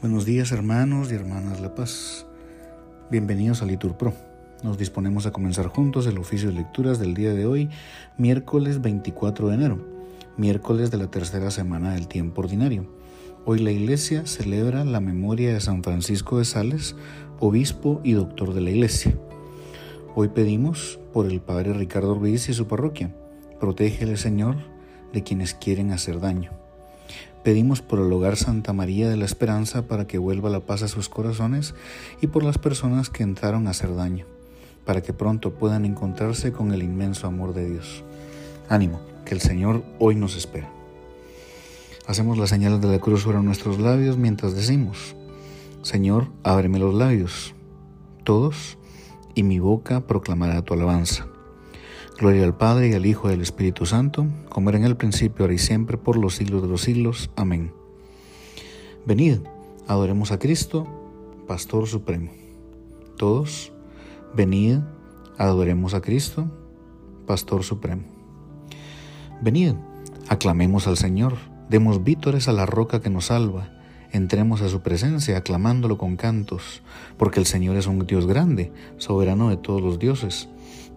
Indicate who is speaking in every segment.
Speaker 1: Buenos días hermanos y hermanas La Paz. Bienvenidos a Litur Pro. Nos disponemos a comenzar juntos el oficio de lecturas del día de hoy, miércoles 24 de enero, miércoles de la tercera semana del tiempo ordinario. Hoy la Iglesia celebra la memoria de San Francisco de Sales, obispo y doctor de la Iglesia. Hoy pedimos por el Padre Ricardo Ruiz y su parroquia. Protégele, Señor, de quienes quieren hacer daño. Pedimos por el hogar Santa María de la Esperanza para que vuelva la paz a sus corazones y por las personas que entraron a hacer daño, para que pronto puedan encontrarse con el inmenso amor de Dios. Ánimo, que el Señor hoy nos espera. Hacemos las señales de la cruz sobre nuestros labios mientras decimos, Señor, ábreme los labios, todos, y mi boca proclamará tu alabanza. Gloria al Padre y al Hijo y al Espíritu Santo, como era en el principio, ahora y siempre, por los siglos de los siglos. Amén. Venid, adoremos a Cristo, Pastor Supremo. Todos, venid, adoremos a Cristo, Pastor Supremo. Venid, aclamemos al Señor, demos vítores a la roca que nos salva, entremos a su presencia aclamándolo con cantos, porque el Señor es un Dios grande, soberano de todos los dioses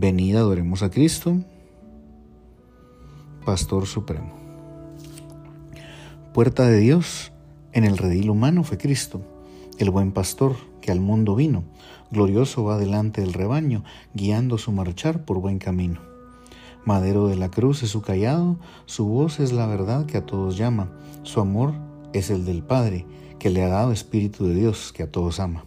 Speaker 1: Venid, adoremos a Cristo, Pastor Supremo. Puerta de Dios, en el redil humano fue Cristo, el buen pastor que al mundo vino, glorioso va delante del rebaño, guiando su marchar por buen camino. Madero de la cruz es su callado, su voz es la verdad que a todos llama, su amor es el del Padre, que le ha dado Espíritu de Dios, que a todos ama.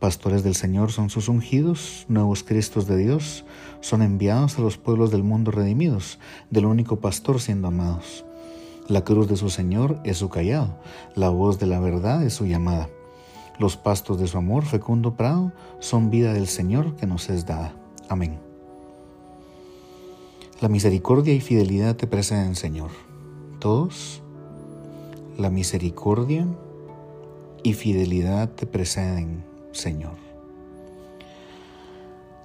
Speaker 1: Pastores del Señor son sus ungidos, nuevos Cristos de Dios, son enviados a los pueblos del mundo redimidos, del único pastor siendo amados. La cruz de su Señor es su callado, la voz de la verdad es su llamada. Los pastos de su amor, fecundo prado, son vida del Señor que nos es dada. Amén. La misericordia y fidelidad te preceden, Señor. Todos, la misericordia y fidelidad te preceden, Señor.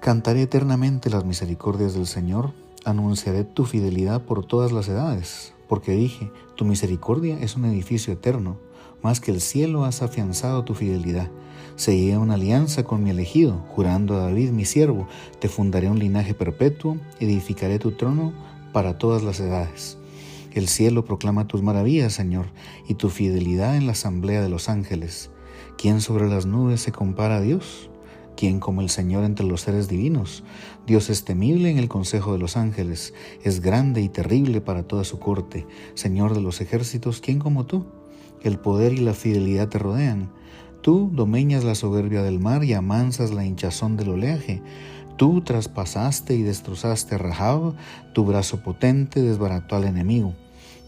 Speaker 1: Cantaré eternamente las misericordias del Señor, anunciaré tu fidelidad por todas las edades, porque dije, tu misericordia es un edificio eterno, más que el cielo has afianzado tu fidelidad. Seguiré una alianza con mi elegido, jurando a David mi siervo, te fundaré un linaje perpetuo, edificaré tu trono para todas las edades. El cielo proclama tus maravillas, Señor, y tu fidelidad en la asamblea de los ángeles. ¿Quién sobre las nubes se compara a Dios? ¿Quién como el Señor entre los seres divinos? Dios es temible en el consejo de los ángeles, es grande y terrible para toda su corte. Señor de los ejércitos, ¿quién como tú? El poder y la fidelidad te rodean. Tú domeñas la soberbia del mar y amansas la hinchazón del oleaje. Tú traspasaste y destrozaste a Rahab, tu brazo potente desbarató al enemigo.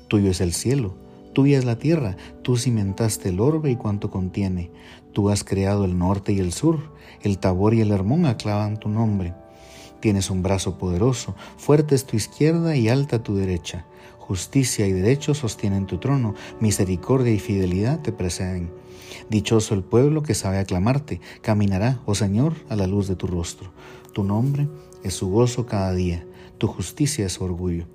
Speaker 1: Tuyo es el cielo Tuya es la tierra, tú cimentaste el orbe y cuanto contiene. Tú has creado el norte y el sur, el Tabor y el Hermón aclavan tu nombre. Tienes un brazo poderoso, fuerte es tu izquierda y alta tu derecha. Justicia y derecho sostienen tu trono, misericordia y fidelidad te preceden. Dichoso el pueblo que sabe aclamarte, caminará, oh Señor, a la luz de tu rostro. Tu nombre es su gozo cada día, tu justicia es su orgullo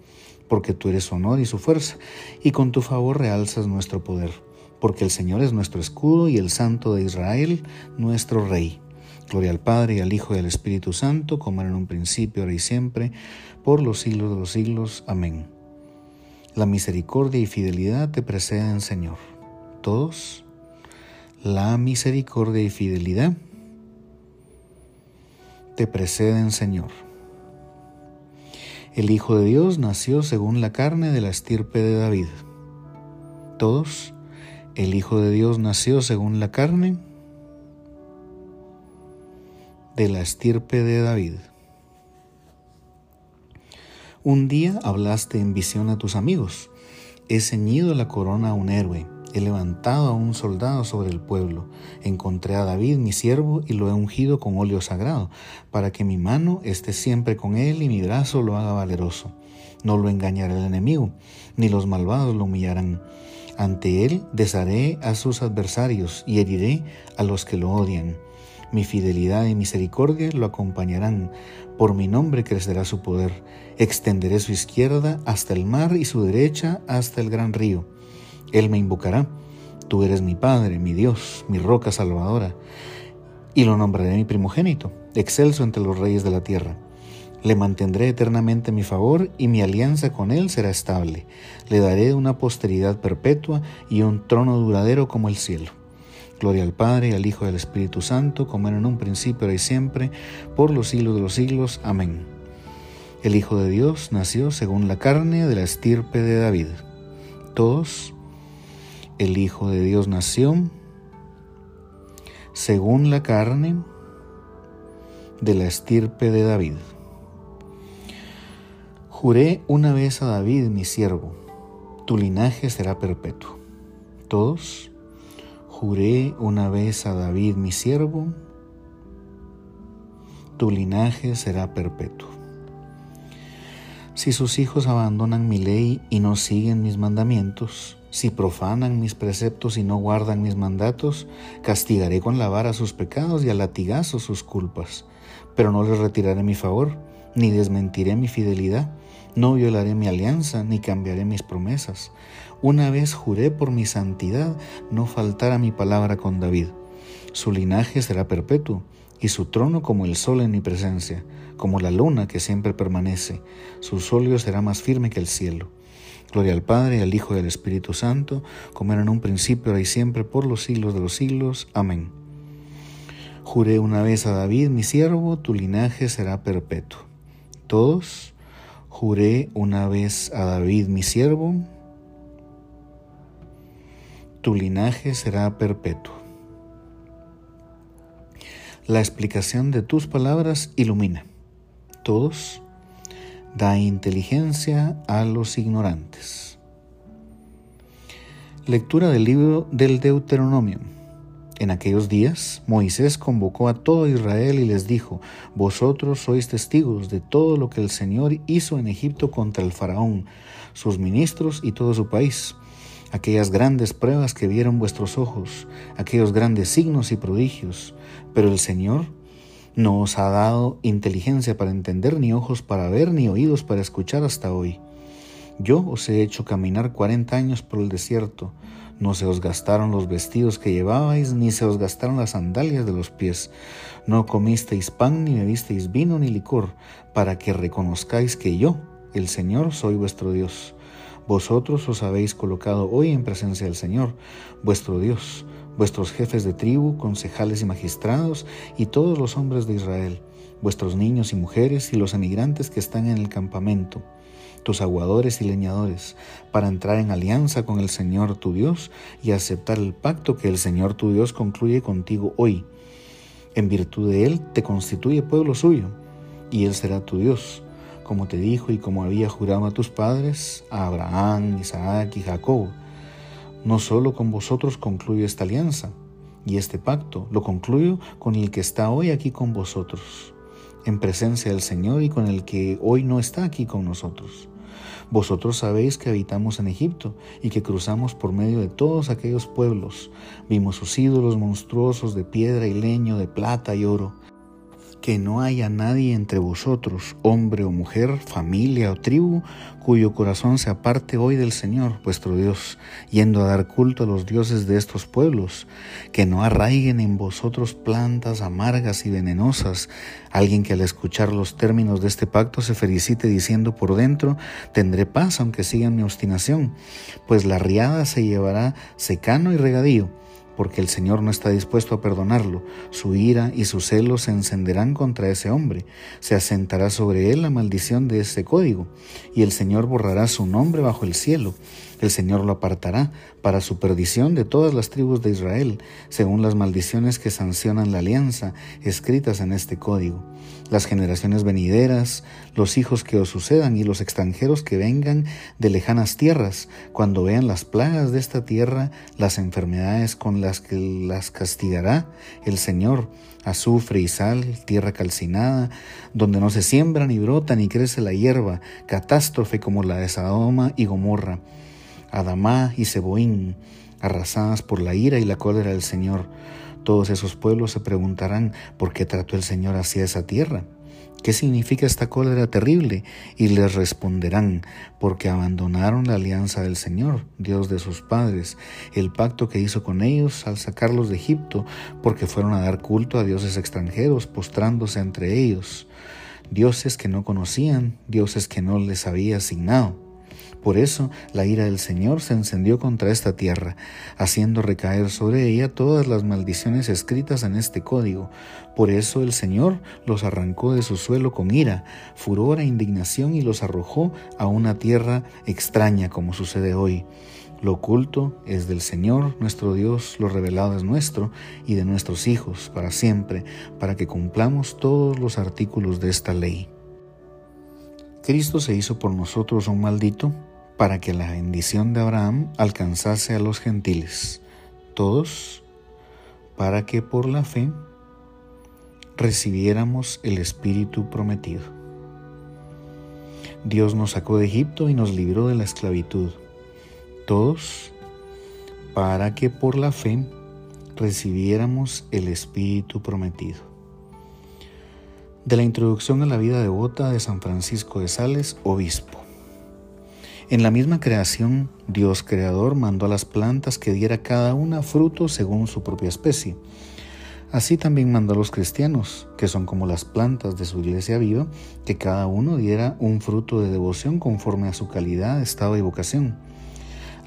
Speaker 1: porque tú eres su honor y su fuerza, y con tu favor realzas nuestro poder, porque el Señor es nuestro escudo y el Santo de Israel, nuestro Rey. Gloria al Padre y al Hijo y al Espíritu Santo, como era en un principio, ahora y siempre, por los siglos de los siglos. Amén. La misericordia y fidelidad te preceden, Señor. Todos, la misericordia y fidelidad te preceden, Señor. El Hijo de Dios nació según la carne de la estirpe de David. Todos, el Hijo de Dios nació según la carne de la estirpe de David. Un día hablaste en visión a tus amigos. He ceñido la corona a un héroe, he levantado a un soldado sobre el pueblo. Encontré a David, mi siervo, y lo he ungido con óleo sagrado, para que mi mano esté siempre con él y mi brazo lo haga valeroso. No lo engañará el enemigo, ni los malvados lo humillarán. Ante él desharé a sus adversarios y heriré a los que lo odian. Mi fidelidad y misericordia lo acompañarán. Por mi nombre crecerá su poder. Extenderé su izquierda hasta el mar y su derecha hasta el gran río. Él me invocará. Tú eres mi Padre, mi Dios, mi roca salvadora. Y lo nombraré mi primogénito, excelso entre los reyes de la tierra. Le mantendré eternamente mi favor y mi alianza con él será estable. Le daré una posteridad perpetua y un trono duradero como el cielo. Gloria al Padre, y al Hijo y al Espíritu Santo, como era en un principio, y siempre, por los siglos de los siglos. Amén. El Hijo de Dios nació según la carne de la estirpe de David. Todos, el Hijo de Dios nació según la carne de la estirpe de David. Juré una vez a David, mi siervo, tu linaje será perpetuo. Todos, Juré una vez a David mi siervo, tu linaje será perpetuo. Si sus hijos abandonan mi ley y no siguen mis mandamientos, si profanan mis preceptos y no guardan mis mandatos, castigaré con la vara sus pecados y a latigazo sus culpas, pero no les retiraré mi favor, ni desmentiré mi fidelidad no violaré mi alianza ni cambiaré mis promesas. Una vez juré por mi santidad no faltar a mi palabra con David. Su linaje será perpetuo y su trono como el sol en mi presencia, como la luna que siempre permanece. Su solio será más firme que el cielo. Gloria al Padre, al Hijo y al Espíritu Santo, como era en un principio, ahora y siempre, por los siglos de los siglos. Amén. Juré una vez a David, mi siervo, tu linaje será perpetuo. Todos Juré una vez a David mi siervo, tu linaje será perpetuo. La explicación de tus palabras ilumina. Todos da inteligencia a los ignorantes. Lectura del libro del Deuteronomio. En aquellos días Moisés convocó a todo Israel y les dijo, Vosotros sois testigos de todo lo que el Señor hizo en Egipto contra el faraón, sus ministros y todo su país, aquellas grandes pruebas que vieron vuestros ojos, aquellos grandes signos y prodigios, pero el Señor no os ha dado inteligencia para entender, ni ojos para ver, ni oídos para escuchar hasta hoy. Yo os he hecho caminar cuarenta años por el desierto, no se os gastaron los vestidos que llevabais, ni se os gastaron las sandalias de los pies. No comisteis pan, ni bebisteis vino, ni licor, para que reconozcáis que yo, el Señor, soy vuestro Dios. Vosotros os habéis colocado hoy en presencia del Señor, vuestro Dios, vuestros jefes de tribu, concejales y magistrados, y todos los hombres de Israel, vuestros niños y mujeres, y los emigrantes que están en el campamento tus aguadores y leñadores, para entrar en alianza con el Señor tu Dios y aceptar el pacto que el Señor tu Dios concluye contigo hoy. En virtud de él te constituye pueblo suyo, y él será tu Dios, como te dijo y como había jurado a tus padres, a Abraham, Isaac y Jacob. No solo con vosotros concluyo esta alianza y este pacto, lo concluyo con el que está hoy aquí con vosotros, en presencia del Señor y con el que hoy no está aquí con nosotros vosotros sabéis que habitamos en Egipto y que cruzamos por medio de todos aquellos pueblos. Vimos sus ídolos monstruosos de piedra y leño, de plata y oro que no haya nadie entre vosotros, hombre o mujer, familia o tribu, cuyo corazón se aparte hoy del Señor, vuestro Dios, yendo a dar culto a los dioses de estos pueblos, que no arraiguen en vosotros plantas amargas y venenosas, alguien que al escuchar los términos de este pacto se felicite diciendo por dentro, tendré paz aunque sigan mi obstinación, pues la riada se llevará secano y regadío porque el Señor no está dispuesto a perdonarlo. Su ira y su celo se encenderán contra ese hombre. Se asentará sobre él la maldición de ese código, y el Señor borrará su nombre bajo el cielo. El Señor lo apartará para su perdición de todas las tribus de Israel, según las maldiciones que sancionan la alianza escritas en este código. Las generaciones venideras, los hijos que os sucedan y los extranjeros que vengan de lejanas tierras, cuando vean las plagas de esta tierra, las enfermedades con las que las castigará el Señor, azufre y sal, tierra calcinada, donde no se siembra ni brota ni crece la hierba, catástrofe como la de Sodoma y Gomorra, Adamá y Seboín, arrasadas por la ira y la cólera del Señor. Todos esos pueblos se preguntarán por qué trató el Señor hacia esa tierra. ¿Qué significa esta cólera terrible? Y les responderán, porque abandonaron la alianza del Señor, Dios de sus padres, el pacto que hizo con ellos al sacarlos de Egipto, porque fueron a dar culto a dioses extranjeros, postrándose entre ellos, dioses que no conocían, dioses que no les había asignado. Por eso la ira del Señor se encendió contra esta tierra, haciendo recaer sobre ella todas las maldiciones escritas en este código. Por eso el Señor los arrancó de su suelo con ira, furor e indignación y los arrojó a una tierra extraña como sucede hoy. Lo oculto es del Señor, nuestro Dios, lo revelado es nuestro y de nuestros hijos para siempre, para que cumplamos todos los artículos de esta ley. Cristo se hizo por nosotros un maldito para que la bendición de Abraham alcanzase a los gentiles, todos, para que por la fe recibiéramos el Espíritu prometido. Dios nos sacó de Egipto y nos libró de la esclavitud, todos, para que por la fe recibiéramos el Espíritu prometido. De la introducción a la vida devota de San Francisco de Sales, obispo. En la misma creación, Dios creador mandó a las plantas que diera cada una fruto según su propia especie. Así también mandó a los cristianos, que son como las plantas de su iglesia viva, que cada uno diera un fruto de devoción conforme a su calidad, estado y vocación.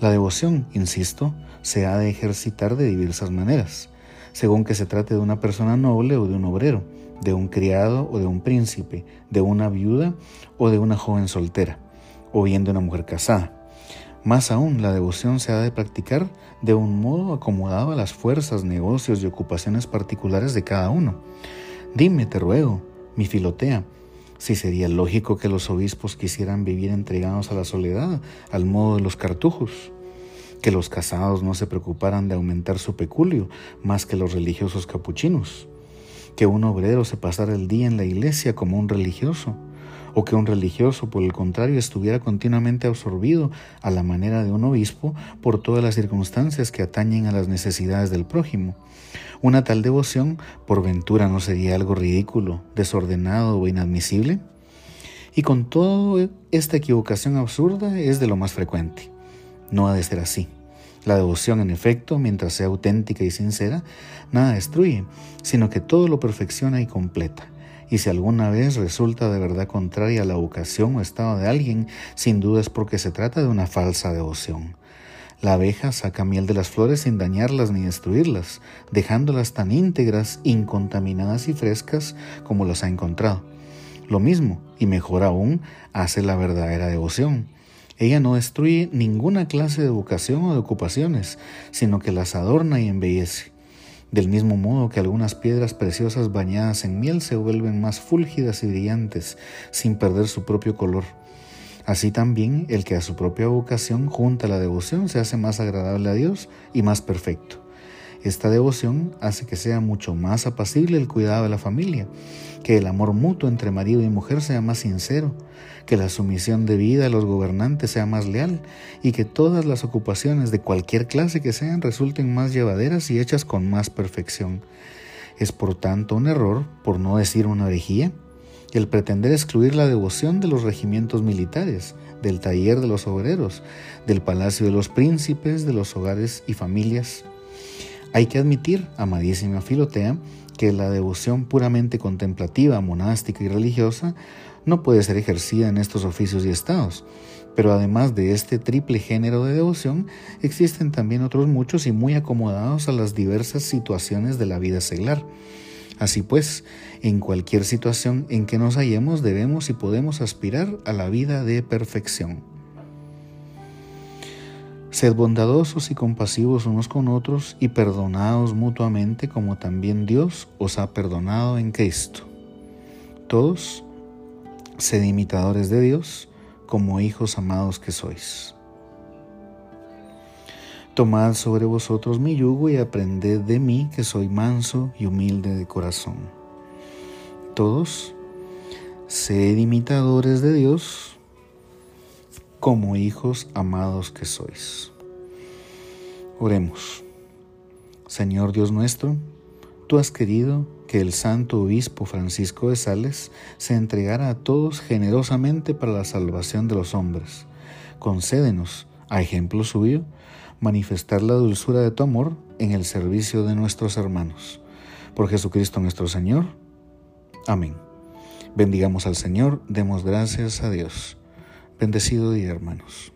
Speaker 1: La devoción, insisto, se ha de ejercitar de diversas maneras, según que se trate de una persona noble o de un obrero, de un criado o de un príncipe, de una viuda o de una joven soltera o bien de una mujer casada. Más aún, la devoción se ha de practicar de un modo acomodado a las fuerzas, negocios y ocupaciones particulares de cada uno. Dime, te ruego, mi filotea, si sería lógico que los obispos quisieran vivir entregados a la soledad, al modo de los cartujos, que los casados no se preocuparan de aumentar su peculio más que los religiosos capuchinos, que un obrero se pasara el día en la iglesia como un religioso, o que un religioso, por el contrario, estuviera continuamente absorbido a la manera de un obispo por todas las circunstancias que atañen a las necesidades del prójimo. Una tal devoción, por ventura, no sería algo ridículo, desordenado o inadmisible. Y con toda esta equivocación absurda es de lo más frecuente. No ha de ser así. La devoción, en efecto, mientras sea auténtica y sincera, nada destruye, sino que todo lo perfecciona y completa y si alguna vez resulta de verdad contraria a la vocación o estado de alguien, sin duda es porque se trata de una falsa devoción. La abeja saca miel de las flores sin dañarlas ni destruirlas, dejándolas tan íntegras, incontaminadas y frescas como las ha encontrado. Lo mismo, y mejor aún, hace la verdadera devoción. Ella no destruye ninguna clase de vocación o de ocupaciones, sino que las adorna y embellece. Del mismo modo que algunas piedras preciosas bañadas en miel se vuelven más fúlgidas y brillantes sin perder su propio color. Así también el que a su propia vocación junta la devoción se hace más agradable a Dios y más perfecto. Esta devoción hace que sea mucho más apacible el cuidado de la familia, que el amor mutuo entre marido y mujer sea más sincero, que la sumisión de vida a los gobernantes sea más leal y que todas las ocupaciones de cualquier clase que sean resulten más llevaderas y hechas con más perfección. Es por tanto un error, por no decir una herejía, el pretender excluir la devoción de los regimientos militares, del taller de los obreros, del palacio de los príncipes, de los hogares y familias hay que admitir, amadísima Filotea, que la devoción puramente contemplativa, monástica y religiosa no puede ser ejercida en estos oficios y estados, Pero además de este triple género de devoción, existen también otros muchos y muy acomodados a las diversas situaciones de la vida seglar. Así pues, en cualquier situación en que nos hallemos debemos y podemos aspirar a la vida de perfección. Sed bondadosos y compasivos unos con otros y perdonados mutuamente como también Dios os ha perdonado en Cristo. Todos, sed imitadores de Dios como hijos amados que sois. Tomad sobre vosotros mi yugo y aprended de mí que soy manso y humilde de corazón. Todos, sed imitadores de Dios como hijos amados que sois. Oremos. Señor Dios nuestro, tú has querido que el santo obispo Francisco de Sales se entregara a todos generosamente para la salvación de los hombres. Concédenos, a ejemplo suyo, manifestar la dulzura de tu amor en el servicio de nuestros hermanos. Por Jesucristo nuestro Señor. Amén. Bendigamos al Señor, demos gracias a Dios. Bendecido día, hermanos.